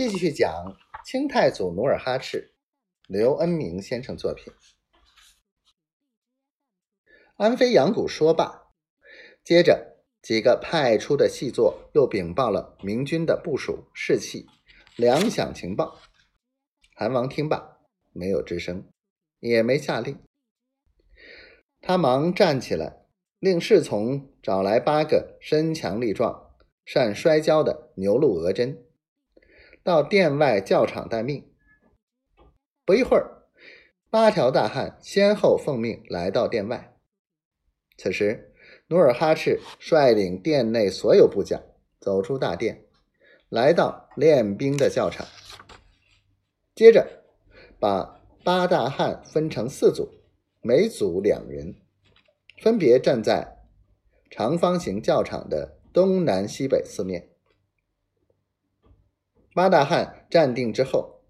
继续讲清太祖努尔哈赤，刘恩明先生作品。安飞扬谷说罢，接着几个派出的细作又禀报了明军的部署士气，粮饷情报。韩王听罢，没有吱声，也没下令。他忙站起来，令侍从找来八个身强力壮、善摔跤的牛鹿额真，到殿外教场待命。不一会儿，八条大汉先后奉命来到殿外。此时，努尔哈赤率领殿内所有部将走出大殿，来到练兵的教场。接着，把八大汉分成四组，每组两人，分别站在长方形教场的东南西北四面。八大汉站定之后，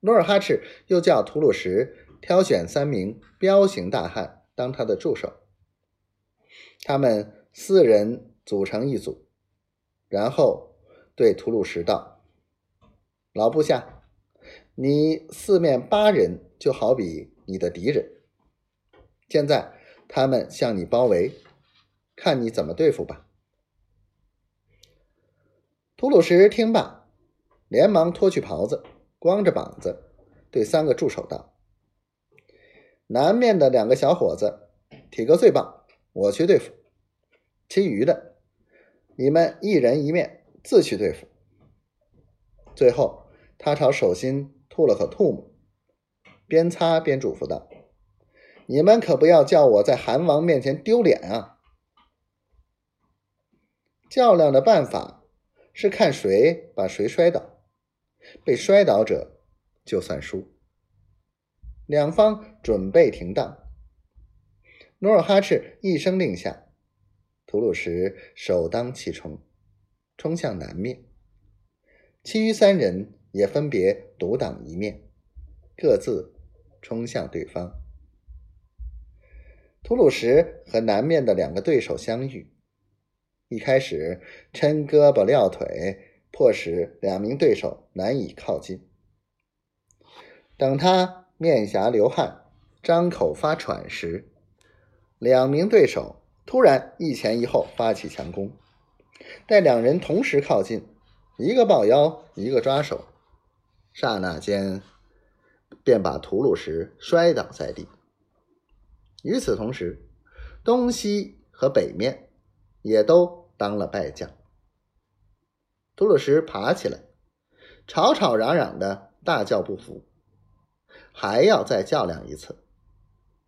努尔哈赤又叫吐鲁什挑选三名彪形大汉当他的助手。他们四人组成一组，然后对吐鲁什道：“老部下。”你四面八人，就好比你的敌人。现在他们向你包围，看你怎么对付吧。吐鲁什听罢，连忙脱去袍子，光着膀子，对三个助手道：“南面的两个小伙子体格最棒，我去对付；其余的，你们一人一面，自去对付。”最后，他朝手心。吐了口唾沫，边擦边嘱咐道：“你们可不要叫我在韩王面前丢脸啊！较量的办法是看谁把谁摔倒，被摔倒者就算输。两方准备停当。努尔哈赤一声令下，吐鲁什首当其冲，冲向南面，其余三人。”也分别独挡一面，各自冲向对方。吐鲁什和南面的两个对手相遇，一开始抻胳膊撂腿，迫使两名对手难以靠近。等他面颊流汗、张口发喘时，两名对手突然一前一后发起强攻。待两人同时靠近，一个抱腰，一个抓手。刹那间，便把屠鲁什摔倒在地。与此同时，东西和北面也都当了败将。吐鲁什爬起来，吵吵嚷嚷的大叫不服，还要再较量一次。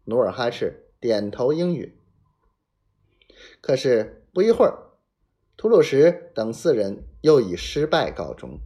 努尔哈赤点头应允。可是不一会儿，吐鲁什等四人又以失败告终。